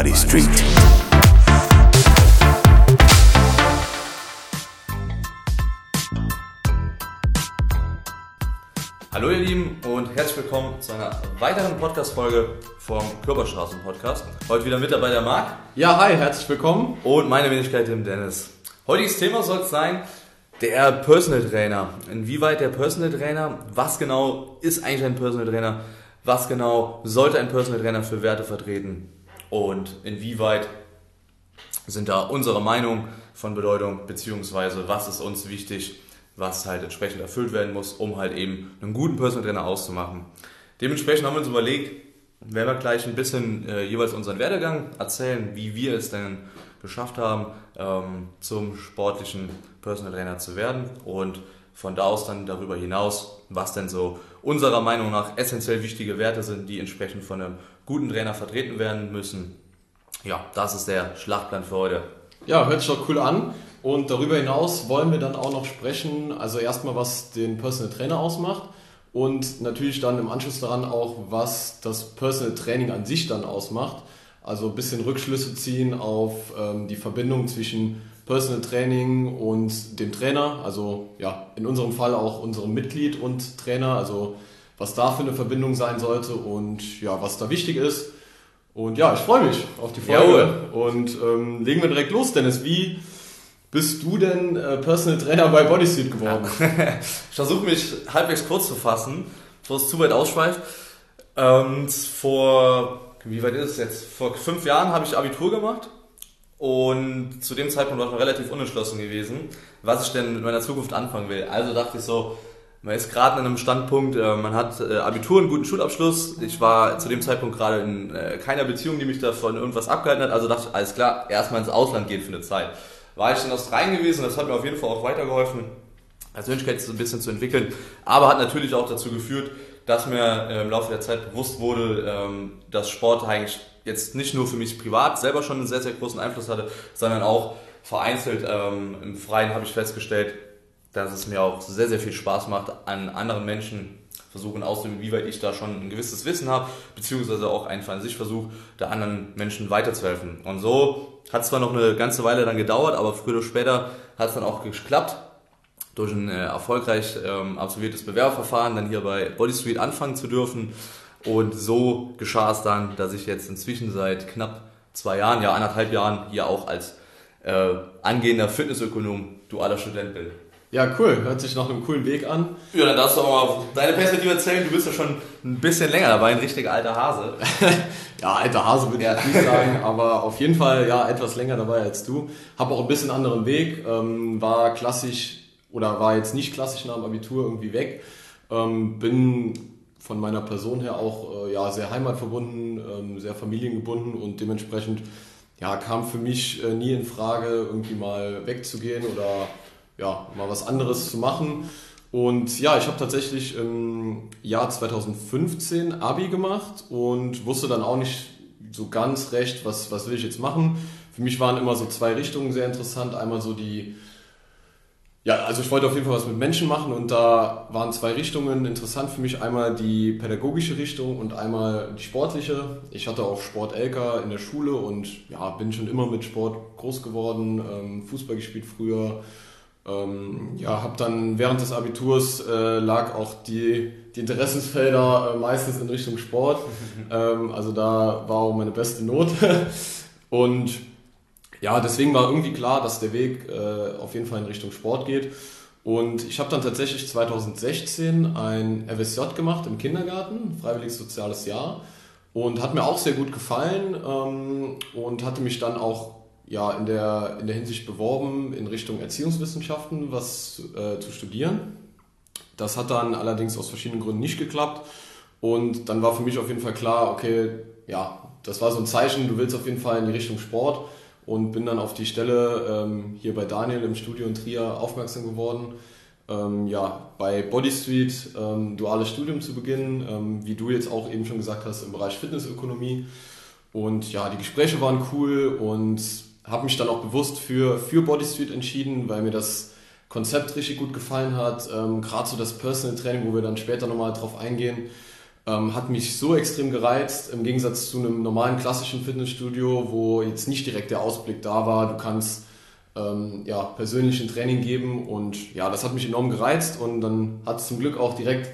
Body Street. Hallo ihr Lieben und herzlich willkommen zu einer weiteren Podcast-Folge vom Körperstraßen-Podcast. Heute wieder mit dabei der Marc. Ja, hi, herzlich willkommen. Und meine Wenigkeit, dem Dennis. Heutiges Thema soll es sein, der Personal Trainer. Inwieweit der Personal Trainer, was genau ist eigentlich ein Personal Trainer, was genau sollte ein Personal Trainer für Werte vertreten und inwieweit sind da unsere Meinung von Bedeutung, beziehungsweise was ist uns wichtig, was halt entsprechend erfüllt werden muss, um halt eben einen guten Personal Trainer auszumachen. Dementsprechend haben wir uns überlegt, werden wir gleich ein bisschen äh, jeweils unseren Werdegang erzählen, wie wir es denn geschafft haben, ähm, zum sportlichen Personal Trainer zu werden und von da aus dann darüber hinaus, was denn so unserer Meinung nach essentiell wichtige Werte sind, die entsprechend von einem guten Trainer vertreten werden müssen. Ja, das ist der Schlachtplan für heute. Ja, hört sich doch cool an. Und darüber hinaus wollen wir dann auch noch sprechen, also erstmal, was den Personal Trainer ausmacht und natürlich dann im Anschluss daran auch, was das Personal Training an sich dann ausmacht. Also ein bisschen Rückschlüsse ziehen auf ähm, die Verbindung zwischen Personal Training und dem Trainer. Also ja, in unserem Fall auch unserem Mitglied und Trainer. Also was da für eine Verbindung sein sollte und ja, was da wichtig ist. Und ja, ich freue mich auf die Folge. Jawohl. Und ähm, legen wir direkt los, Dennis. Wie bist du denn äh, Personal Trainer bei Bodysuit geworden? ich versuche mich halbwegs kurz zu fassen, bevor es zu weit ausschweift. Ähm, vor wie weit ist es jetzt? Vor fünf Jahren habe ich Abitur gemacht und zu dem Zeitpunkt war ich noch relativ unentschlossen gewesen, was ich denn mit meiner Zukunft anfangen will. Also dachte ich so, man ist gerade an einem Standpunkt, äh, man hat äh, Abitur, einen guten Schulabschluss. Ich war zu dem Zeitpunkt gerade in äh, keiner Beziehung, die mich davon irgendwas abgehalten hat. Also dachte ich, alles klar, erstmal ins Ausland gehen für eine Zeit. War ich in Australien gewesen, das hat mir auf jeden Fall auch weitergeholfen, Persönlichkeit so ein bisschen zu entwickeln. Aber hat natürlich auch dazu geführt, dass mir im Laufe der Zeit bewusst wurde, ähm, dass Sport eigentlich jetzt nicht nur für mich privat selber schon einen sehr, sehr großen Einfluss hatte, sondern auch vereinzelt ähm, im Freien habe ich festgestellt, dass es mir auch sehr, sehr viel Spaß macht, an anderen Menschen versuchen auszunehmen, wie weit ich da schon ein gewisses Wissen habe, beziehungsweise auch einfach an sich versuche, der anderen Menschen weiterzuhelfen. Und so hat es zwar noch eine ganze Weile dann gedauert, aber früher oder später hat es dann auch geklappt durch ein äh, erfolgreich ähm, absolviertes Bewerberverfahren dann hier bei Body Street anfangen zu dürfen. Und so geschah es dann, dass ich jetzt inzwischen seit knapp zwei Jahren, ja anderthalb Jahren hier auch als äh, angehender Fitnessökonom dualer Student bin. Ja, cool. Hört sich nach einem coolen Weg an. Ja, dann darfst du auch mal deine Perspektive erzählen. Du bist ja schon ein bisschen länger dabei, ein richtiger alter Hase. ja, alter Hase würde ich ja. nicht sagen, aber auf jeden Fall ja etwas länger dabei als du. Hab auch ein bisschen anderen Weg. Ähm, war klassisch oder war jetzt nicht klassisch nach dem Abitur irgendwie weg. Ähm, bin von meiner Person her auch äh, ja, sehr heimatverbunden, ähm, sehr familiengebunden und dementsprechend ja, kam für mich äh, nie in Frage, irgendwie mal wegzugehen oder ja, mal was anderes zu machen. Und ja, ich habe tatsächlich im Jahr 2015 Abi gemacht und wusste dann auch nicht so ganz recht, was, was will ich jetzt machen. Für mich waren immer so zwei Richtungen sehr interessant. Einmal so die ja, also ich wollte auf jeden Fall was mit Menschen machen und da waren zwei Richtungen interessant für mich. Einmal die pädagogische Richtung und einmal die sportliche. Ich hatte auch Sport LK in der Schule und ja, bin schon immer mit Sport groß geworden, ähm, Fußball gespielt früher. Ähm, ja, habe dann während des Abiturs äh, lag auch die, die Interessensfelder äh, meistens in Richtung Sport. ähm, also da war auch meine beste Note. und ja, deswegen war irgendwie klar, dass der Weg äh, auf jeden Fall in Richtung Sport geht. Und ich habe dann tatsächlich 2016 ein FSJ gemacht im Kindergarten, freiwilliges soziales Jahr. Und hat mir auch sehr gut gefallen ähm, und hatte mich dann auch ja, in, der, in der Hinsicht beworben, in Richtung Erziehungswissenschaften was äh, zu studieren. Das hat dann allerdings aus verschiedenen Gründen nicht geklappt. Und dann war für mich auf jeden Fall klar, okay, ja, das war so ein Zeichen, du willst auf jeden Fall in die Richtung Sport und bin dann auf die Stelle ähm, hier bei Daniel im Studio in Trier aufmerksam geworden. Ähm, ja, bei Body Street ähm, duales Studium zu beginnen, ähm, wie du jetzt auch eben schon gesagt hast, im Bereich Fitnessökonomie. Und ja, die Gespräche waren cool und habe mich dann auch bewusst für, für Body Street entschieden, weil mir das Konzept richtig gut gefallen hat. Ähm, Gerade so das Personal Training, wo wir dann später nochmal drauf eingehen. Ähm, hat mich so extrem gereizt, im Gegensatz zu einem normalen klassischen Fitnessstudio, wo jetzt nicht direkt der Ausblick da war. Du kannst ähm, ja, persönlich ein Training geben und ja, das hat mich enorm gereizt und dann hat es zum Glück auch direkt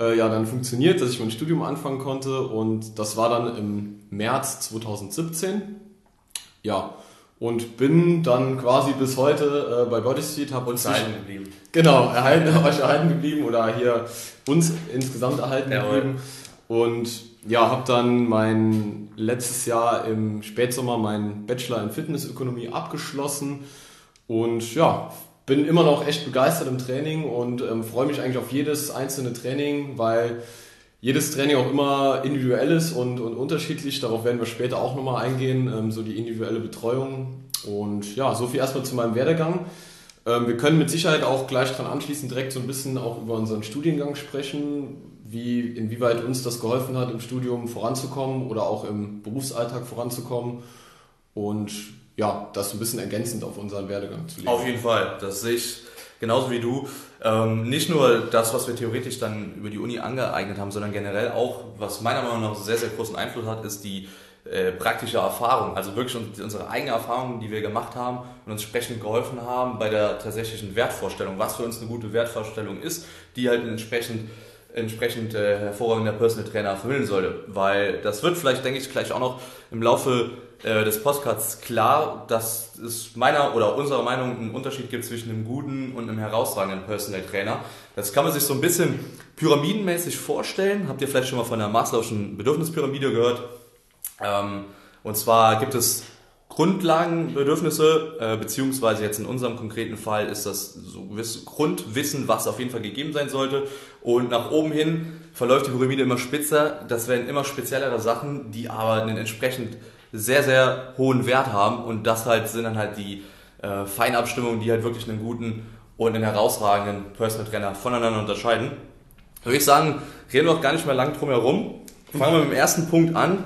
äh, ja, dann funktioniert, dass ich mein Studium anfangen konnte und das war dann im März 2017. Ja, und bin dann quasi bis heute äh, bei Bodyseed. Hab uns erhalten geblieben. Genau, erhalten, euch erhalten geblieben oder hier uns insgesamt erhalten ja, geblieben. Und ja, habe dann mein letztes Jahr im Spätsommer meinen Bachelor in Fitnessökonomie abgeschlossen und ja, bin immer noch echt begeistert im Training und ähm, freue mich eigentlich auf jedes einzelne Training, weil jedes Training auch immer individuell ist und, und unterschiedlich. Darauf werden wir später auch nochmal eingehen, ähm, so die individuelle Betreuung. Und ja, so viel erstmal zu meinem Werdegang. Ähm, wir können mit Sicherheit auch gleich dran anschließen, direkt so ein bisschen auch über unseren Studiengang sprechen, wie, inwieweit uns das geholfen hat, im Studium voranzukommen oder auch im Berufsalltag voranzukommen. Und ja, das ein bisschen ergänzend auf unseren Werdegang zu legen. Auf jeden Fall, das sehe ich genauso wie du. Ähm, nicht nur das, was wir theoretisch dann über die Uni angeeignet haben, sondern generell auch, was meiner Meinung nach sehr, sehr großen Einfluss hat, ist die äh, praktische Erfahrung. Also wirklich unsere eigene Erfahrung, die wir gemacht haben und uns entsprechend geholfen haben bei der tatsächlichen Wertvorstellung, was für uns eine gute Wertvorstellung ist, die halt entsprechend entsprechend äh, hervorragender Personal Trainer vermitteln sollte. Weil das wird vielleicht, denke ich, gleich auch noch im Laufe äh, des Podcasts klar, dass es meiner oder unserer Meinung einen Unterschied gibt zwischen einem guten und einem herausragenden Personal Trainer. Das kann man sich so ein bisschen pyramidenmäßig vorstellen. Habt ihr vielleicht schon mal von der Maslow'schen Bedürfnispyramide gehört? Ähm, und zwar gibt es Grundlagenbedürfnisse, äh, beziehungsweise jetzt in unserem konkreten Fall ist das so Grundwissen, was auf jeden Fall gegeben sein sollte. Und nach oben hin verläuft die Pyramide immer spitzer. Das werden immer speziellere Sachen, die aber einen entsprechend sehr, sehr hohen Wert haben und das halt sind dann halt die äh, Feinabstimmungen, die halt wirklich einen guten und einen herausragenden Personal Trainer voneinander unterscheiden. Würde ich sagen, reden wir auch gar nicht mehr lang drum herum. Fangen wir mit dem ersten Punkt an,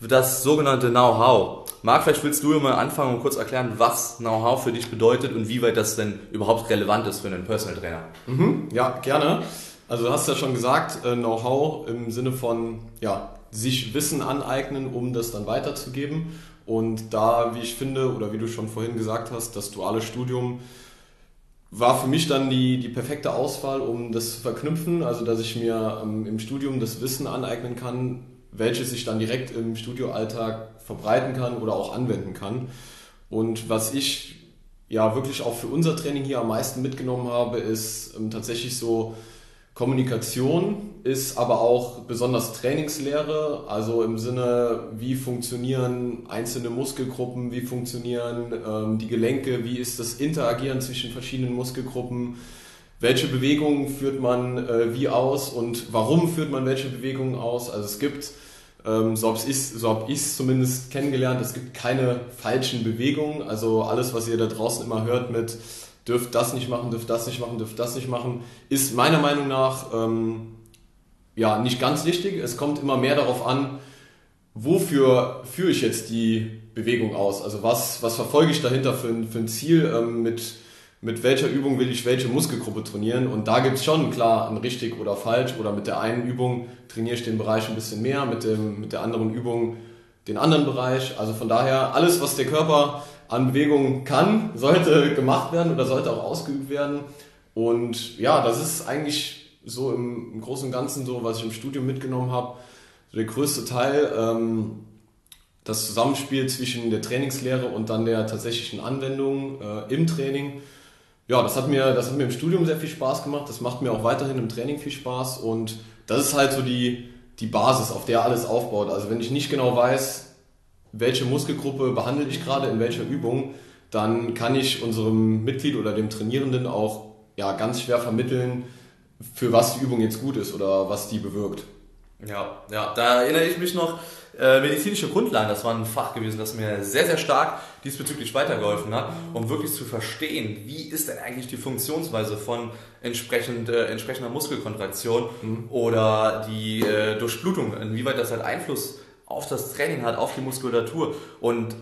das sogenannte Know-how. Marc, vielleicht willst du mal anfangen und kurz erklären, was Know-how für dich bedeutet und wie weit das denn überhaupt relevant ist für einen Personal Trainer. Mhm, ja, gerne. Also du hast ja schon gesagt, äh, Know-how im Sinne von ja, sich Wissen aneignen, um das dann weiterzugeben. Und da, wie ich finde, oder wie du schon vorhin gesagt hast, das duale Studium war für mich dann die, die perfekte Auswahl, um das zu verknüpfen. Also, dass ich mir ähm, im Studium das Wissen aneignen kann, welches ich dann direkt im Studioalltag verbreiten kann oder auch anwenden kann. Und was ich ja wirklich auch für unser Training hier am meisten mitgenommen habe, ist ähm, tatsächlich so Kommunikation ist aber auch besonders Trainingslehre, also im Sinne, wie funktionieren einzelne Muskelgruppen, wie funktionieren ähm, die Gelenke, wie ist das Interagieren zwischen verschiedenen Muskelgruppen, welche Bewegungen führt man äh, wie aus und warum führt man welche Bewegungen aus. Also es gibt, ähm, so habe ich es so zumindest kennengelernt, es gibt keine falschen Bewegungen. Also alles, was ihr da draußen immer hört mit dürft das nicht machen, dürft das nicht machen, dürft das nicht machen, ist meiner Meinung nach ähm, ja nicht ganz richtig. Es kommt immer mehr darauf an, wofür führe ich jetzt die Bewegung aus? Also was, was verfolge ich dahinter für ein, für ein Ziel? Ähm, mit, mit welcher Übung will ich welche Muskelgruppe trainieren? Und da gibt es schon klar ein richtig oder falsch. Oder mit der einen Übung trainiere ich den Bereich ein bisschen mehr, mit, dem, mit der anderen Übung den anderen Bereich. Also von daher, alles, was der Körper an Bewegungen kann, sollte gemacht werden oder sollte auch ausgeübt werden. Und ja, das ist eigentlich so im, im Großen und Ganzen so, was ich im Studium mitgenommen habe. So der größte Teil, ähm, das Zusammenspiel zwischen der Trainingslehre und dann der tatsächlichen Anwendung äh, im Training. Ja, das hat, mir, das hat mir im Studium sehr viel Spaß gemacht. Das macht mir auch weiterhin im Training viel Spaß. Und das ist halt so die, die Basis, auf der alles aufbaut. Also wenn ich nicht genau weiß, welche Muskelgruppe behandle ich gerade in welcher Übung, dann kann ich unserem Mitglied oder dem Trainierenden auch ja, ganz schwer vermitteln, für was die Übung jetzt gut ist oder was die bewirkt. Ja, ja, da erinnere ich mich noch, äh, medizinische Grundlagen, das war ein Fach gewesen, das mir sehr, sehr stark diesbezüglich weitergeholfen hat, um wirklich zu verstehen, wie ist denn eigentlich die Funktionsweise von entsprechend, äh, entsprechender Muskelkontraktion mhm. oder die äh, Durchblutung, inwieweit das halt Einfluss auf das Training hat, auf die Muskulatur und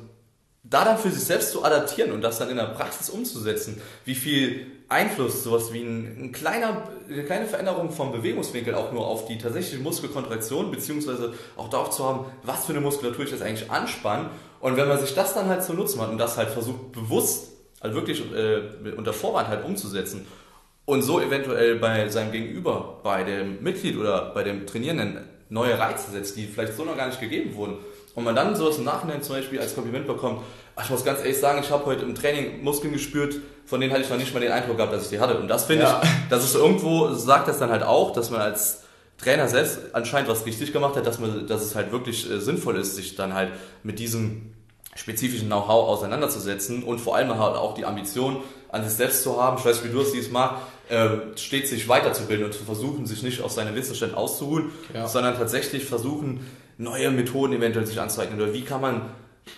da dann für sich selbst zu adaptieren und das dann in der Praxis umzusetzen, wie viel Einfluss sowas wie ein, ein kleiner, eine kleine Veränderung vom Bewegungswinkel auch nur auf die tatsächliche Muskelkontraktion, beziehungsweise auch darauf zu haben, was für eine Muskulatur ich jetzt eigentlich anspanne. Und wenn man sich das dann halt zu nutzen hat und das halt versucht bewusst, halt wirklich äh, unter Vorwand halt umzusetzen und so eventuell bei seinem Gegenüber, bei dem Mitglied oder bei dem Trainierenden neue Reize setzt, die vielleicht so noch gar nicht gegeben wurden. Und man dann sowas im Nachhinein zum Beispiel als Kompliment bekommt, ich muss ganz ehrlich sagen, ich habe heute im Training Muskeln gespürt, von denen hatte ich noch nicht mal den Eindruck gehabt, dass ich die hatte. Und das finde ja. ich, das ist irgendwo, sagt das dann halt auch, dass man als Trainer selbst anscheinend was richtig gemacht hat, dass, man, dass es halt wirklich äh, sinnvoll ist, sich dann halt mit diesem spezifischen Know-how auseinanderzusetzen und vor allem halt auch die Ambition an sich selbst zu haben. Ich weiß, wie du es siehst, Marc, äh, stets sich weiterzubilden und zu versuchen, sich nicht auf seine Wissensstand auszuruhen, ja. sondern tatsächlich versuchen, neue Methoden eventuell sich anzueignen oder wie kann man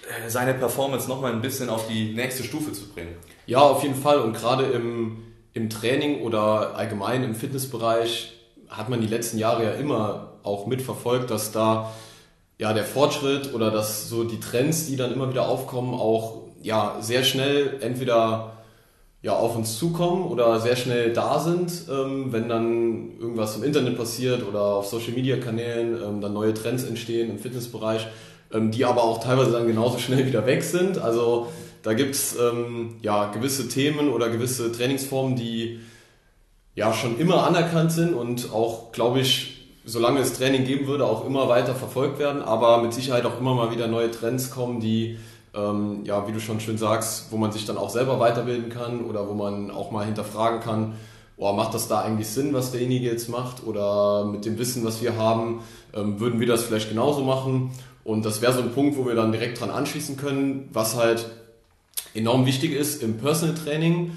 äh, seine Performance nochmal ein bisschen auf die nächste Stufe zu bringen. Ja, auf jeden Fall und gerade im, im Training oder allgemein im Fitnessbereich hat man die letzten Jahre ja immer auch mitverfolgt, dass da ja der Fortschritt oder dass so die Trends, die dann immer wieder aufkommen, auch ja sehr schnell entweder ja, auf uns zukommen oder sehr schnell da sind, ähm, wenn dann irgendwas im Internet passiert oder auf Social Media Kanälen ähm, dann neue Trends entstehen im Fitnessbereich, ähm, die aber auch teilweise dann genauso schnell wieder weg sind. Also da gibt's ähm, ja gewisse Themen oder gewisse Trainingsformen, die ja schon immer anerkannt sind und auch, glaube ich, solange es Training geben würde, auch immer weiter verfolgt werden, aber mit Sicherheit auch immer mal wieder neue Trends kommen, die ähm, ja, wie du schon schön sagst, wo man sich dann auch selber weiterbilden kann oder wo man auch mal hinterfragen kann, oh, macht das da eigentlich Sinn, was derjenige jetzt macht? Oder mit dem Wissen, was wir haben, ähm, würden wir das vielleicht genauso machen? Und das wäre so ein Punkt, wo wir dann direkt dran anschließen können, was halt enorm wichtig ist im Personal Training,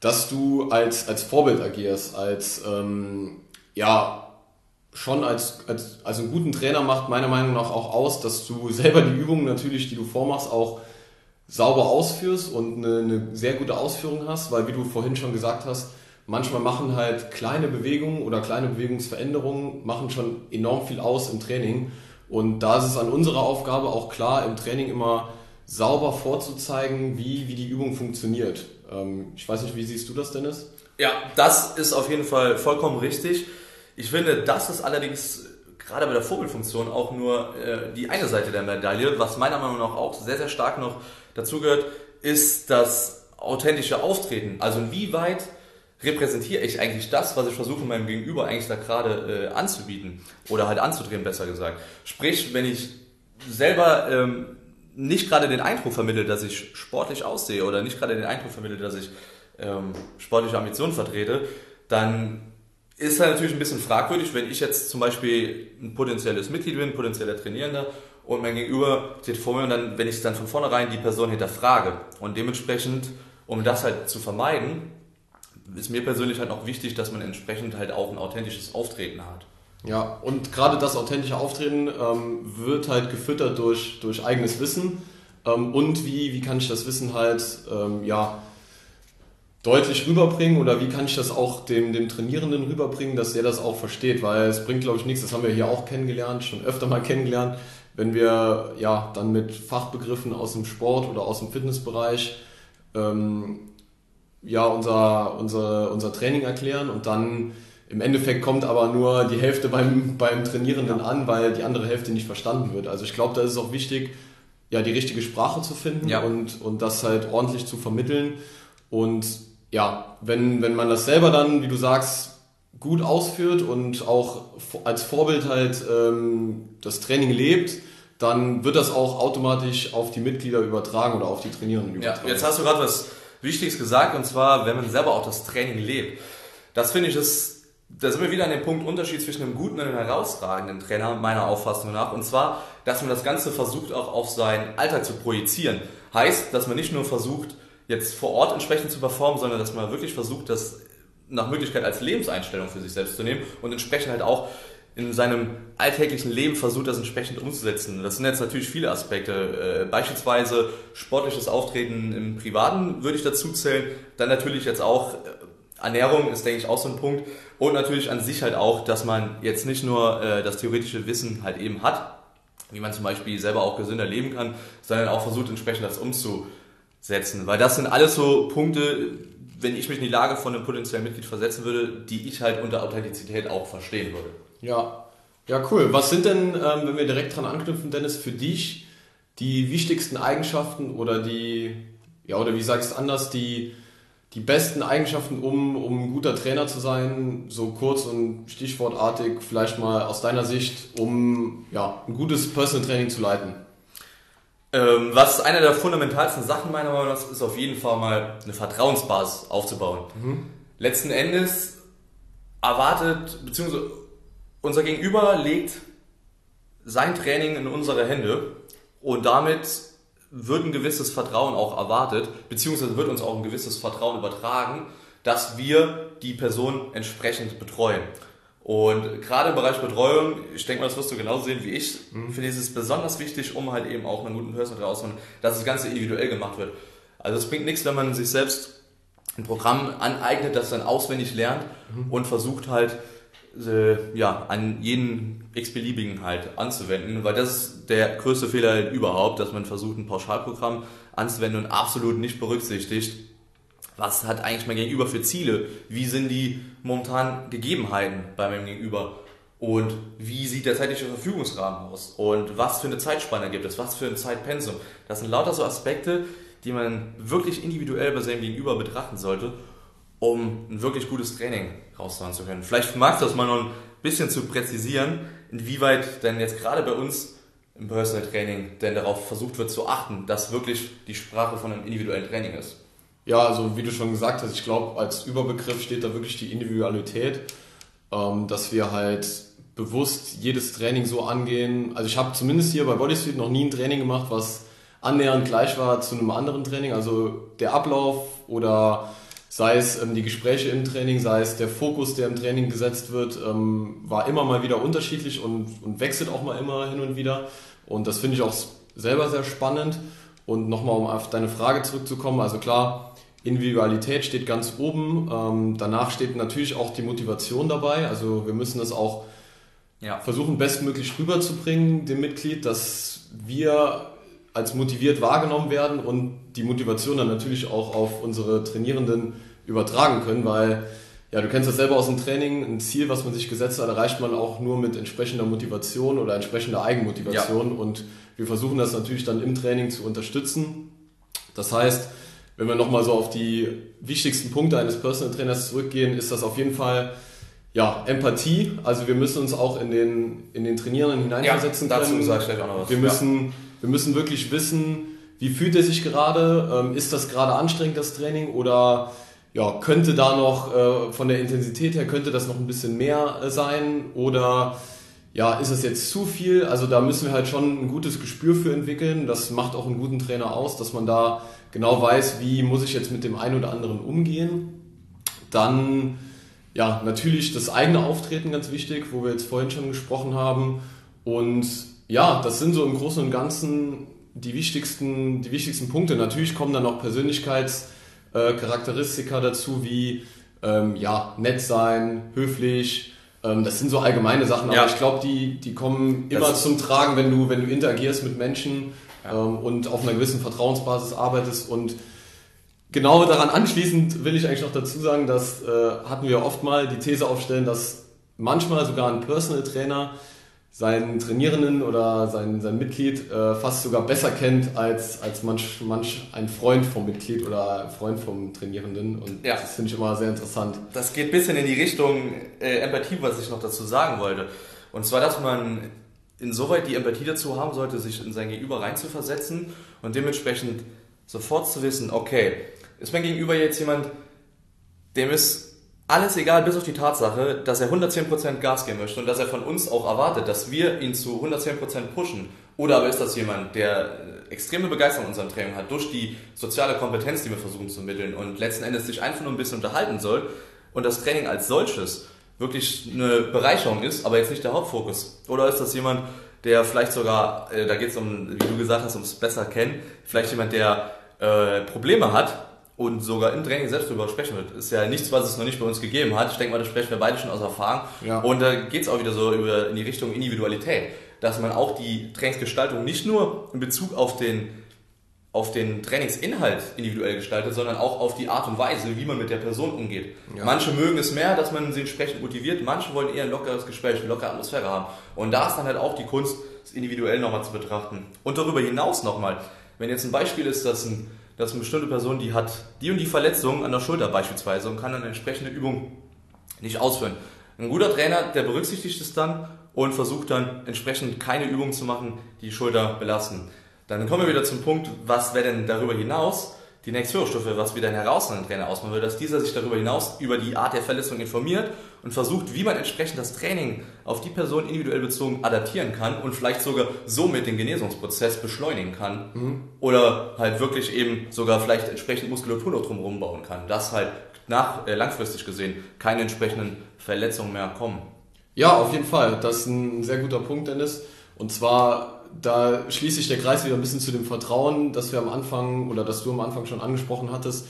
dass du als, als Vorbild agierst, als ähm, ja, schon als, als, als einen guten Trainer macht meiner Meinung nach auch aus, dass du selber die Übungen natürlich, die du vormachst, auch sauber ausführst und eine, eine sehr gute Ausführung hast, weil wie du vorhin schon gesagt hast, manchmal machen halt kleine Bewegungen oder kleine Bewegungsveränderungen machen schon enorm viel aus im Training. Und da ist es an unserer Aufgabe auch klar, im Training immer sauber vorzuzeigen, wie, wie die Übung funktioniert. Ähm, ich weiß nicht, wie siehst du das, Dennis? Ja, das ist auf jeden Fall vollkommen richtig. Ich finde, das ist allerdings gerade bei der Vorbildfunktion auch nur äh, die eine Seite der Medaille. Was meiner Meinung nach auch sehr, sehr stark noch dazugehört, ist das authentische Auftreten. Also inwieweit repräsentiere ich eigentlich das, was ich versuche meinem Gegenüber eigentlich da gerade äh, anzubieten oder halt anzudrehen, besser gesagt. Sprich, wenn ich selber ähm, nicht gerade den Eindruck vermittle, dass ich sportlich aussehe oder nicht gerade den Eindruck vermittle, dass ich ähm, sportliche Ambitionen vertrete, dann ist halt natürlich ein bisschen fragwürdig, wenn ich jetzt zum Beispiel ein potenzielles Mitglied bin, potenzieller Trainierender und mein Gegenüber steht vor mir und dann, wenn ich dann von vornherein die Person hinterfrage und dementsprechend, um das halt zu vermeiden, ist mir persönlich halt auch wichtig, dass man entsprechend halt auch ein authentisches Auftreten hat. Ja, und gerade das authentische Auftreten ähm, wird halt gefüttert durch, durch eigenes Wissen. Ähm, und wie, wie kann ich das Wissen halt ähm, ja, deutlich rüberbringen oder wie kann ich das auch dem, dem Trainierenden rüberbringen, dass er das auch versteht, weil es bringt, glaube ich, nichts, das haben wir hier auch kennengelernt, schon öfter mal kennengelernt, wenn wir ja dann mit Fachbegriffen aus dem Sport oder aus dem Fitnessbereich ähm, ja unser, unser, unser Training erklären und dann im Endeffekt kommt aber nur die Hälfte beim, beim Trainierenden an, weil die andere Hälfte nicht verstanden wird. Also ich glaube, da ist es auch wichtig, ja, die richtige Sprache zu finden ja. und, und das halt ordentlich zu vermitteln. Und ja, wenn, wenn man das selber dann, wie du sagst, gut ausführt und auch als Vorbild halt ähm, das Training lebt, dann wird das auch automatisch auf die Mitglieder übertragen oder auf die Trainierenden übertragen. Ja, jetzt hast du gerade was Wichtiges gesagt und zwar, wenn man selber auch das Training lebt. Das finde ich ist, da sind wir wieder an dem Punkt Unterschied zwischen einem guten und einem herausragenden Trainer, meiner Auffassung nach. Und zwar, dass man das Ganze versucht auch auf seinen Alltag zu projizieren. Heißt, dass man nicht nur versucht, jetzt vor Ort entsprechend zu performen, sondern dass man wirklich versucht, das nach Möglichkeit als Lebenseinstellung für sich selbst zu nehmen und entsprechend halt auch in seinem alltäglichen Leben versucht, das entsprechend umzusetzen. Das sind jetzt natürlich viele Aspekte. Äh, beispielsweise sportliches Auftreten im Privaten würde ich dazu zählen. Dann natürlich jetzt auch äh, Ernährung ist, denke ich, auch so ein Punkt. Und natürlich an sich halt auch, dass man jetzt nicht nur äh, das theoretische Wissen halt eben hat, wie man zum Beispiel selber auch gesünder leben kann, sondern auch versucht, entsprechend das umzu setzen. Weil das sind alles so Punkte, wenn ich mich in die Lage von einem potenziellen Mitglied versetzen würde, die ich halt unter Authentizität auch verstehen würde. Ja, ja, cool. Was sind denn, ähm, wenn wir direkt dran anknüpfen, Dennis, für dich die wichtigsten Eigenschaften oder die, ja, oder wie sagst du anders, die, die besten Eigenschaften, um, um ein guter Trainer zu sein, so kurz und stichwortartig, vielleicht mal aus deiner Sicht, um ja, ein gutes Personal Training zu leiten? Ähm, was eine der fundamentalsten Sachen meiner Meinung nach ist, ist auf jeden Fall mal eine Vertrauensbasis aufzubauen. Mhm. Letzten Endes erwartet, beziehungsweise unser Gegenüber legt sein Training in unsere Hände und damit wird ein gewisses Vertrauen auch erwartet, beziehungsweise wird uns auch ein gewisses Vertrauen übertragen, dass wir die Person entsprechend betreuen. Und gerade im Bereich Betreuung, ich denke mal, das wirst du genauso sehen wie ich, mhm. finde ich es besonders wichtig, um halt eben auch einen guten Personal rauszuholen, dass das Ganze individuell gemacht wird. Also es bringt nichts, wenn man sich selbst ein Programm aneignet, das dann auswendig lernt mhm. und versucht halt, äh, ja, an jeden x-beliebigen halt anzuwenden, weil das ist der größte Fehler halt überhaupt, dass man versucht, ein Pauschalprogramm anzuwenden und absolut nicht berücksichtigt, was hat eigentlich mein Gegenüber für Ziele, wie sind die momentanen Gegebenheiten bei meinem Gegenüber? Und wie sieht der zeitliche Verfügungsrahmen aus? Und was für eine Zeitspanne gibt es, was für ein Zeitpensum. Das sind lauter so Aspekte, die man wirklich individuell bei seinem Gegenüber betrachten sollte, um ein wirklich gutes Training raushauen zu können. Vielleicht magst du das mal noch ein bisschen zu präzisieren, inwieweit denn jetzt gerade bei uns im Personal Training denn darauf versucht wird zu achten, dass wirklich die Sprache von einem individuellen Training ist. Ja, also wie du schon gesagt hast, ich glaube, als Überbegriff steht da wirklich die Individualität, ähm, dass wir halt bewusst jedes Training so angehen. Also ich habe zumindest hier bei Bodysuit noch nie ein Training gemacht, was annähernd gleich war zu einem anderen Training. Also der Ablauf oder sei es ähm, die Gespräche im Training, sei es der Fokus, der im Training gesetzt wird, ähm, war immer mal wieder unterschiedlich und, und wechselt auch mal immer hin und wieder. Und das finde ich auch selber sehr spannend. Und nochmal, um auf deine Frage zurückzukommen, also klar, Individualität steht ganz oben. Ähm, danach steht natürlich auch die Motivation dabei. Also wir müssen das auch ja. versuchen, bestmöglich rüberzubringen, dem Mitglied, dass wir als motiviert wahrgenommen werden und die Motivation dann natürlich auch auf unsere Trainierenden übertragen können, weil ja, du kennst das selber aus dem Training, ein Ziel, was man sich gesetzt hat, erreicht man auch nur mit entsprechender Motivation oder entsprechender Eigenmotivation ja. und wir versuchen das natürlich dann im Training zu unterstützen. Das heißt, wenn wir nochmal so auf die wichtigsten Punkte eines Personal Trainers zurückgehen, ist das auf jeden Fall ja, Empathie. Also wir müssen uns auch in den, in den Trainierenden hineinversetzen ja, dazu können. Sage ich auch noch was. Wir müssen, ja. Wir müssen wirklich wissen, wie fühlt er sich gerade? Ähm, ist das gerade anstrengend, das Training? Oder ja, könnte da noch äh, von der Intensität her, könnte das noch ein bisschen mehr sein? Oder ja, ist es jetzt zu viel? Also da müssen wir halt schon ein gutes Gespür für entwickeln. Das macht auch einen guten Trainer aus, dass man da genau weiß, wie muss ich jetzt mit dem einen oder anderen umgehen. Dann ja, natürlich das eigene Auftreten ganz wichtig, wo wir jetzt vorhin schon gesprochen haben. Und ja, das sind so im Großen und Ganzen die wichtigsten, die wichtigsten Punkte. Natürlich kommen dann noch Persönlichkeitscharakteristika dazu, wie ähm, ja, nett sein, höflich. Ähm, das sind so allgemeine Sachen, aber ja. ich glaube, die, die kommen immer zum Tragen, wenn du, wenn du interagierst mit Menschen ähm, und auf einer gewissen Vertrauensbasis arbeitest. Und genau daran anschließend will ich eigentlich noch dazu sagen, dass äh, hatten wir oft mal die These aufstellen, dass manchmal sogar ein Personal Trainer seinen Trainierenden oder sein, sein Mitglied äh, fast sogar besser kennt als, als manch, manch ein Freund vom Mitglied oder ein Freund vom Trainierenden. Und ja. das finde ich immer sehr interessant. Das geht ein bisschen in die Richtung äh, Empathie, was ich noch dazu sagen wollte. Und zwar, dass man insoweit die Empathie dazu haben sollte, sich in sein Gegenüber reinzuversetzen und dementsprechend sofort zu wissen, okay, ist mein Gegenüber jetzt jemand, dem ist alles egal, bis auf die Tatsache, dass er 110% Gas geben möchte und dass er von uns auch erwartet, dass wir ihn zu 110% pushen. Oder aber ist das jemand, der extreme Begeisterung in unserem Training hat, durch die soziale Kompetenz, die wir versuchen zu mitteln und letzten Endes sich einfach nur ein bisschen unterhalten soll und das Training als solches wirklich eine Bereicherung ist, aber jetzt nicht der Hauptfokus? Oder ist das jemand, der vielleicht sogar, äh, da geht es um, wie du gesagt hast, ums besser kennen, vielleicht jemand, der äh, Probleme hat und sogar im Training selbst darüber sprechen wird. Ist ja nichts, was es noch nicht bei uns gegeben hat. Ich denke mal, das sprechen wir beide schon aus Erfahrung. Ja. Und da geht es auch wieder so über, in die Richtung Individualität, dass man auch die Trainingsgestaltung nicht nur in Bezug auf den auf den Trainingsinhalt individuell gestaltet, sondern auch auf die Art und Weise, wie man mit der Person umgeht. Ja. Manche mögen es mehr, dass man sie entsprechend motiviert, manche wollen eher ein lockeres Gespräch, eine lockere Atmosphäre haben. Und da ist dann halt auch die Kunst, es individuell nochmal zu betrachten. Und darüber hinaus nochmal, wenn jetzt ein Beispiel ist, dass, ein, dass eine bestimmte Person, die hat die und die Verletzung an der Schulter beispielsweise und kann dann eine entsprechende Übung nicht ausführen. Ein guter Trainer, der berücksichtigt es dann und versucht dann entsprechend keine Übungen zu machen, die die Schulter belasten. Dann kommen wir wieder zum Punkt, was wäre denn darüber hinaus die nächste Führungsstufe, was wieder ein herausragender Trainer ausmachen würde, dass dieser sich darüber hinaus über die Art der Verletzung informiert und versucht, wie man entsprechend das Training auf die Person individuell bezogen adaptieren kann und vielleicht sogar somit den Genesungsprozess beschleunigen kann mhm. oder halt wirklich eben sogar vielleicht entsprechend Muskulatur noch drumherum bauen kann, dass halt nach, äh, langfristig gesehen keine entsprechenden Verletzungen mehr kommen. Ja, auf jeden Fall. Das ist ein sehr guter Punkt, Dennis. Und zwar da schließt sich der Kreis wieder ein bisschen zu dem Vertrauen, das wir am Anfang oder das du am Anfang schon angesprochen hattest,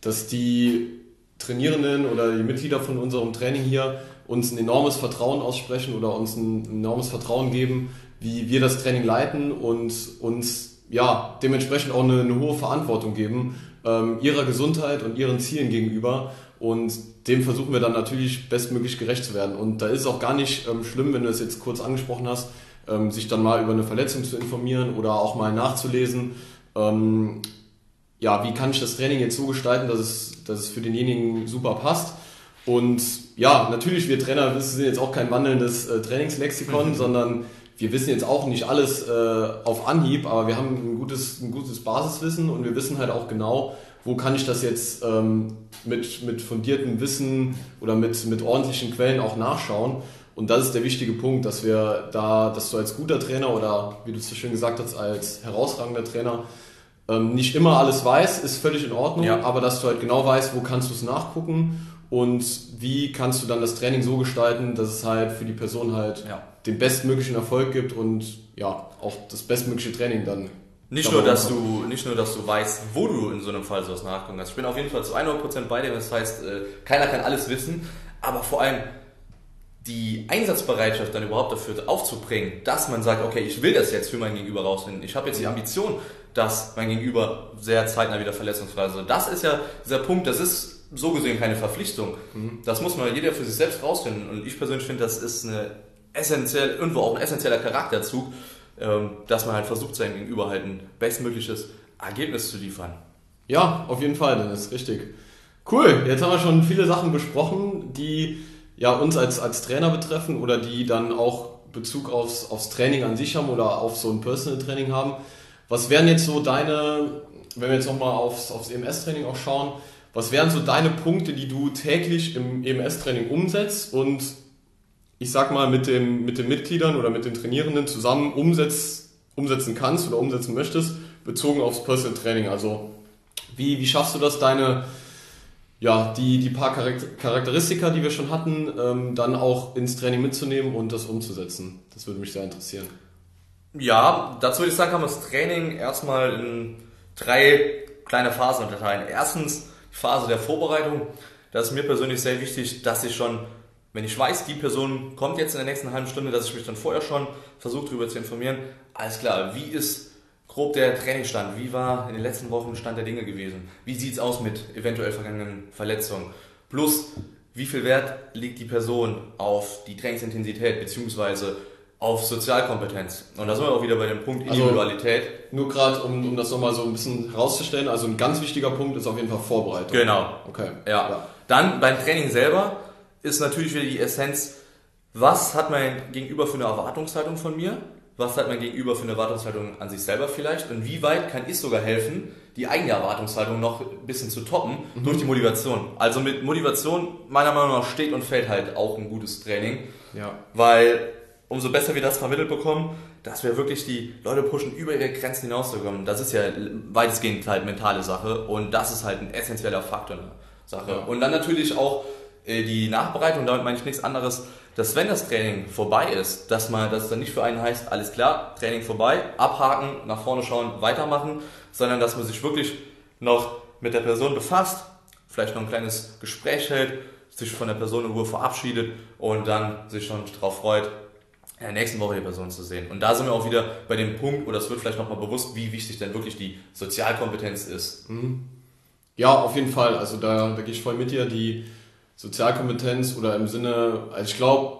dass die Trainierenden oder die Mitglieder von unserem Training hier uns ein enormes Vertrauen aussprechen oder uns ein enormes Vertrauen geben, wie wir das Training leiten und uns ja dementsprechend auch eine, eine hohe Verantwortung geben ähm, ihrer Gesundheit und ihren Zielen gegenüber. Und dem versuchen wir dann natürlich bestmöglich gerecht zu werden. Und da ist auch gar nicht ähm, schlimm, wenn du es jetzt kurz angesprochen hast, ähm, sich dann mal über eine Verletzung zu informieren oder auch mal nachzulesen. Ähm, ja, wie kann ich das Training jetzt so gestalten, dass es, dass es für denjenigen super passt? Und ja, natürlich, wir Trainer sind jetzt auch kein wandelndes äh, Trainingslexikon, mhm. sondern wir wissen jetzt auch nicht alles äh, auf Anhieb, aber wir haben ein gutes, ein gutes Basiswissen und wir wissen halt auch genau, wo kann ich das jetzt ähm, mit, mit fundiertem Wissen oder mit, mit ordentlichen Quellen auch nachschauen. Und das ist der wichtige Punkt, dass wir da, dass du als guter Trainer oder wie du es so schön gesagt hast, als herausragender Trainer ähm, nicht immer alles weißt, ist völlig in Ordnung, ja. aber dass du halt genau weißt, wo kannst du es nachgucken und wie kannst du dann das Training so gestalten, dass es halt für die Person halt ja. den bestmöglichen Erfolg gibt und ja, auch das bestmögliche Training dann. Nicht nur, dass du, nicht nur, dass du weißt, wo du in so einem Fall sowas nachgucken kannst. Ich bin auf jeden Fall zu 100% bei dir, das heißt, äh, keiner kann alles wissen, aber vor allem, die Einsatzbereitschaft dann überhaupt dafür aufzubringen, dass man sagt, okay, ich will das jetzt für mein Gegenüber rausfinden. Ich habe jetzt die Ambition, dass mein Gegenüber sehr zeitnah wieder verletzungsfrei ist. Das ist ja dieser Punkt, das ist so gesehen keine Verpflichtung. Mhm. Das muss man jeder für sich selbst rausfinden. Und ich persönlich finde, das ist eine essentiell, irgendwo auch ein essentieller Charakterzug, ähm, dass man halt versucht, sein Gegenüber halt ein bestmögliches Ergebnis zu liefern. Ja, auf jeden Fall, das ist richtig. Cool, jetzt haben wir schon viele Sachen besprochen, die ja, uns als, als Trainer betreffen oder die dann auch Bezug aufs, aufs Training an sich haben oder auf so ein Personal Training haben. Was wären jetzt so deine, wenn wir jetzt nochmal aufs, aufs EMS-Training auch schauen, was wären so deine Punkte, die du täglich im EMS-Training umsetzt und ich sag mal mit, dem, mit den Mitgliedern oder mit den Trainierenden zusammen umsetz, umsetzen kannst oder umsetzen möchtest, bezogen aufs Personal Training? Also wie, wie schaffst du das, deine, ja, die, die paar Charakteristika, die wir schon hatten, ähm, dann auch ins Training mitzunehmen und das umzusetzen. Das würde mich sehr interessieren. Ja, dazu würde ich sagen, kann man das Training erstmal in drei kleine Phasen unterteilen. Erstens die Phase der Vorbereitung. Da ist mir persönlich sehr wichtig, dass ich schon, wenn ich weiß, die Person kommt jetzt in der nächsten halben Stunde, dass ich mich dann vorher schon versuche, darüber zu informieren. Alles klar, wie ist grob der Trainingsstand. Wie war in den letzten Wochen Stand der Dinge gewesen? Wie sieht es aus mit eventuell vergangenen Verletzungen? Plus, wie viel Wert legt die Person auf die Trainingsintensität bzw. auf Sozialkompetenz? Und da sind wir auch wieder bei dem Punkt also, Individualität. Also, nur gerade, um, um das nochmal so ein bisschen herauszustellen, also ein ganz wichtiger Punkt ist auf jeden Fall Vorbereitung. Genau. Okay. Ja. ja. Dann beim Training selber ist natürlich wieder die Essenz, was hat mein Gegenüber für eine Erwartungshaltung von mir? Was hat mein Gegenüber für eine Erwartungshaltung an sich selber vielleicht und wie weit kann ich sogar helfen, die eigene Erwartungshaltung noch ein bisschen zu toppen mhm. durch die Motivation. Also mit Motivation meiner Meinung nach steht und fällt halt auch ein gutes Training, ja. weil umso besser wir das vermittelt bekommen, dass wir wirklich die Leute pushen, über ihre Grenzen hinauszukommen. Das ist ja weitestgehend halt mentale Sache und das ist halt ein essentieller Faktor in der Sache. Ja. Und dann natürlich auch äh, die Nachbereitung, damit meine ich nichts anderes, dass wenn das Training vorbei ist, dass man das dann nicht für einen heißt, alles klar, Training vorbei, abhaken, nach vorne schauen, weitermachen, sondern dass man sich wirklich noch mit der Person befasst, vielleicht noch ein kleines Gespräch hält, sich von der Person in Ruhe verabschiedet und dann sich schon darauf freut, in der nächsten Woche die Person zu sehen. Und da sind wir auch wieder bei dem Punkt, oder es wird vielleicht nochmal bewusst, wie wichtig denn wirklich die Sozialkompetenz ist. Mhm. Ja, auf jeden Fall. Also da, da gehe ich voll mit dir. Die Sozialkompetenz oder im Sinne, also ich glaube,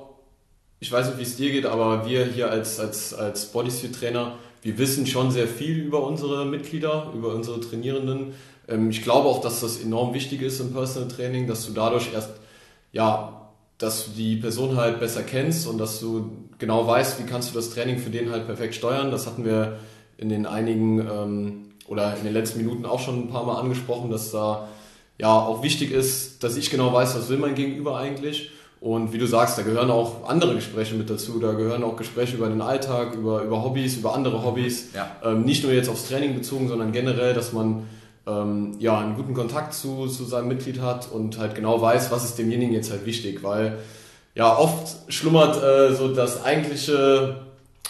ich weiß nicht, wie es dir geht, aber wir hier als, als, als Bodysuit-Trainer, wir wissen schon sehr viel über unsere Mitglieder, über unsere Trainierenden. Ähm, ich glaube auch, dass das enorm wichtig ist im Personal Training, dass du dadurch erst, ja, dass du die Person halt besser kennst und dass du genau weißt, wie kannst du das Training für den halt perfekt steuern. Das hatten wir in den einigen ähm, oder in den letzten Minuten auch schon ein paar Mal angesprochen, dass da ja auch wichtig ist, dass ich genau weiß, was will mein Gegenüber eigentlich. Und wie du sagst, da gehören auch andere Gespräche mit dazu. Da gehören auch Gespräche über den Alltag, über, über Hobbys, über andere Hobbys. Ja. Ähm, nicht nur jetzt aufs Training bezogen, sondern generell, dass man ähm, ja, einen guten Kontakt zu, zu seinem Mitglied hat und halt genau weiß, was ist demjenigen jetzt halt wichtig. Weil ja, oft schlummert äh, so das eigentliche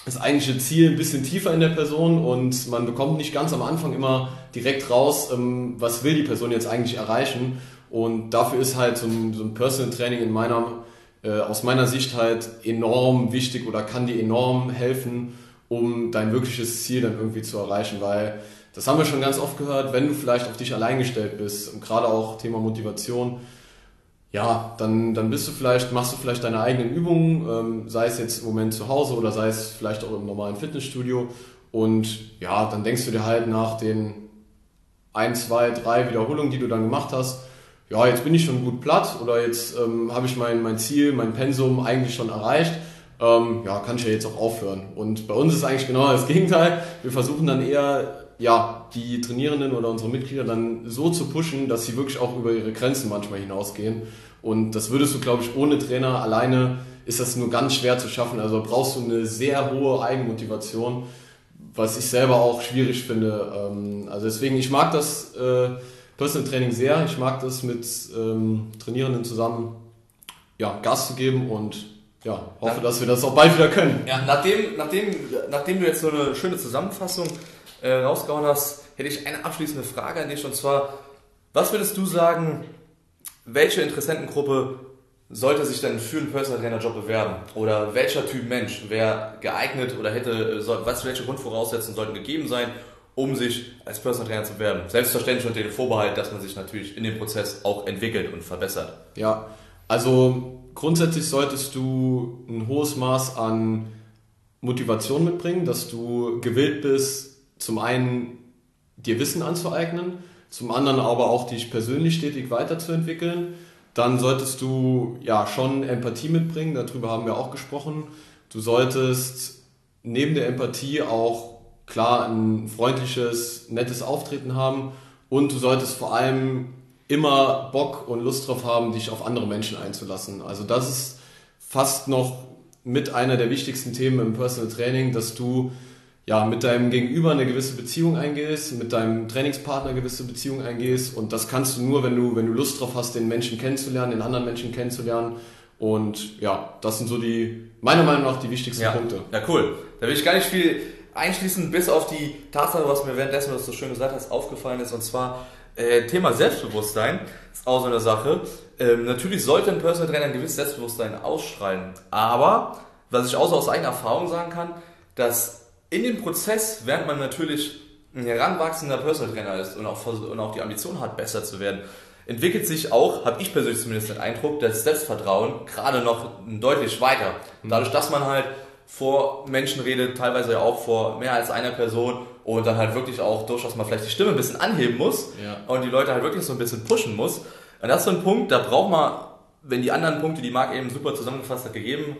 das eigentliche Ziel ein bisschen tiefer in der Person und man bekommt nicht ganz am Anfang immer direkt raus, ähm, was will die Person jetzt eigentlich erreichen. Und dafür ist halt so ein, so ein Personal Training in meiner, äh, aus meiner Sicht halt enorm wichtig oder kann dir enorm helfen, um dein wirkliches Ziel dann irgendwie zu erreichen. Weil das haben wir schon ganz oft gehört, wenn du vielleicht auf dich allein gestellt bist und gerade auch Thema Motivation, ja, dann, dann bist du vielleicht, machst du vielleicht deine eigenen Übungen, ähm, sei es jetzt im Moment zu Hause oder sei es vielleicht auch im normalen Fitnessstudio. Und ja, dann denkst du dir halt nach den ein, zwei, drei Wiederholungen, die du dann gemacht hast, ja, jetzt bin ich schon gut platt oder jetzt ähm, habe ich mein, mein Ziel, mein Pensum eigentlich schon erreicht. Ähm, ja, kann ich ja jetzt auch aufhören. Und bei uns ist eigentlich genau das Gegenteil. Wir versuchen dann eher ja, die Trainierenden oder unsere Mitglieder dann so zu pushen, dass sie wirklich auch über ihre Grenzen manchmal hinausgehen. Und das würdest du, glaube ich, ohne Trainer alleine ist das nur ganz schwer zu schaffen. Also brauchst du eine sehr hohe Eigenmotivation, was ich selber auch schwierig finde. Ähm, also deswegen, ich mag das äh, Personal Training sehr. Ich mag das mit ähm, Trainierenden zusammen ja, Gas zu geben und ja, hoffe, dass wir das auch bald wieder können. Ja, nachdem, nachdem, nachdem du jetzt so eine schöne Zusammenfassung äh, rausgehauen hast, hätte ich eine abschließende Frage an dich und zwar, was würdest du sagen, welche Interessentengruppe sollte sich denn für einen Personal Trainer Job bewerben? Oder welcher Typ Mensch wäre geeignet oder hätte, soll, was, welche Grundvoraussetzungen sollten gegeben sein, um sich als Personal Trainer zu bewerben? Selbstverständlich unter dem Vorbehalt, dass man sich natürlich in dem Prozess auch entwickelt und verbessert. Ja, also grundsätzlich solltest du ein hohes Maß an Motivation mitbringen, dass du gewillt bist, zum einen dir Wissen anzueignen, zum anderen aber auch dich persönlich stetig weiterzuentwickeln. Dann solltest du ja schon Empathie mitbringen, darüber haben wir auch gesprochen. Du solltest neben der Empathie auch klar ein freundliches, nettes Auftreten haben und du solltest vor allem immer Bock und Lust drauf haben, dich auf andere Menschen einzulassen. Also das ist fast noch mit einer der wichtigsten Themen im Personal Training, dass du ja, mit deinem Gegenüber eine gewisse Beziehung eingehst, mit deinem Trainingspartner eine gewisse Beziehung eingehst und das kannst du nur, wenn du, wenn du Lust drauf hast, den Menschen kennenzulernen, den anderen Menschen kennenzulernen und ja, das sind so die, meiner Meinung nach, die wichtigsten ja. Punkte. Ja, cool. Da will ich gar nicht viel einschließen, bis auf die Tatsache, was mir währenddessen, was du so schön gesagt hast, aufgefallen ist und zwar äh, Thema Selbstbewusstsein ist auch so eine Sache. Ähm, natürlich sollte ein Personal Trainer ein gewisses Selbstbewusstsein ausstrahlen, aber was ich auch so aus eigener Erfahrung sagen kann, dass in dem Prozess, während man natürlich ein heranwachsender Personal Trainer ist und auch, und auch die Ambition hat, besser zu werden, entwickelt sich auch, habe ich persönlich zumindest den Eindruck, das Selbstvertrauen gerade noch deutlich weiter. Mhm. Dadurch, dass man halt vor Menschen redet, teilweise ja auch vor mehr als einer Person und dann halt wirklich auch durchaus mal vielleicht die Stimme ein bisschen anheben muss ja. und die Leute halt wirklich so ein bisschen pushen muss. Und das ist so ein Punkt, da braucht man, wenn die anderen Punkte, die Marc eben super zusammengefasst hat, gegeben,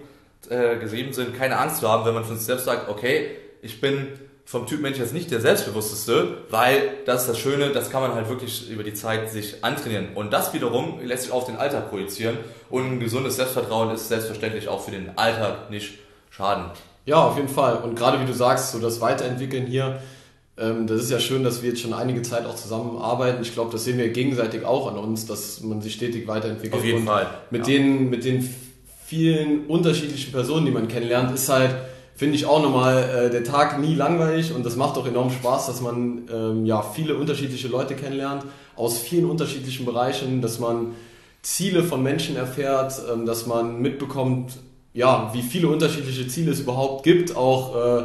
äh, gegeben sind, keine Angst zu haben, wenn man von sich selbst sagt, okay, ich bin vom Typ Mensch jetzt nicht der selbstbewussteste, weil das ist das Schöne, das kann man halt wirklich über die Zeit sich antrainieren. Und das wiederum lässt sich auf den Alltag projizieren und ein gesundes Selbstvertrauen ist selbstverständlich auch für den Alltag nicht schaden. Ja, auf jeden Fall. Und gerade wie du sagst, so das Weiterentwickeln hier, ähm, das ist ja schön, dass wir jetzt schon einige Zeit auch zusammenarbeiten. Ich glaube, das sehen wir gegenseitig auch an uns, dass man sich stetig weiterentwickelt. Auf jeden Fall. Mit, ja. den, mit den vielen unterschiedlichen Personen, die man kennenlernt, ist halt finde ich auch nochmal äh, der Tag nie langweilig und das macht auch enorm Spaß, dass man ähm, ja viele unterschiedliche Leute kennenlernt aus vielen unterschiedlichen Bereichen, dass man Ziele von Menschen erfährt, ähm, dass man mitbekommt, ja, wie viele unterschiedliche Ziele es überhaupt gibt, auch äh,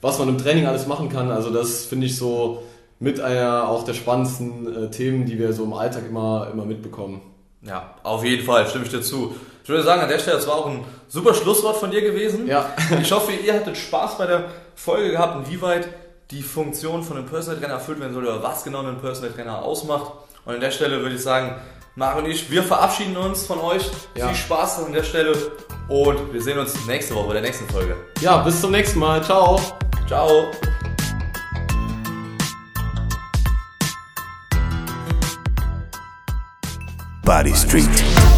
was man im Training alles machen kann. Also das finde ich so mit einer auch der spannendsten äh, Themen, die wir so im Alltag immer, immer mitbekommen. Ja, auf jeden Fall, stimme ich dir zu. Ich würde sagen, an der Stelle, das war auch ein super Schlusswort von dir gewesen. Ja. Ich hoffe, ihr hattet Spaß bei der Folge gehabt, inwieweit die Funktion von einem Personal Trainer erfüllt werden soll oder was genau ein Personal Trainer ausmacht. Und an der Stelle würde ich sagen, Marc und ich, wir verabschieden uns von euch. Ja. Viel Spaß an der Stelle und wir sehen uns nächste Woche bei der nächsten Folge. Ja, bis zum nächsten Mal. Ciao. Ciao. Body Street.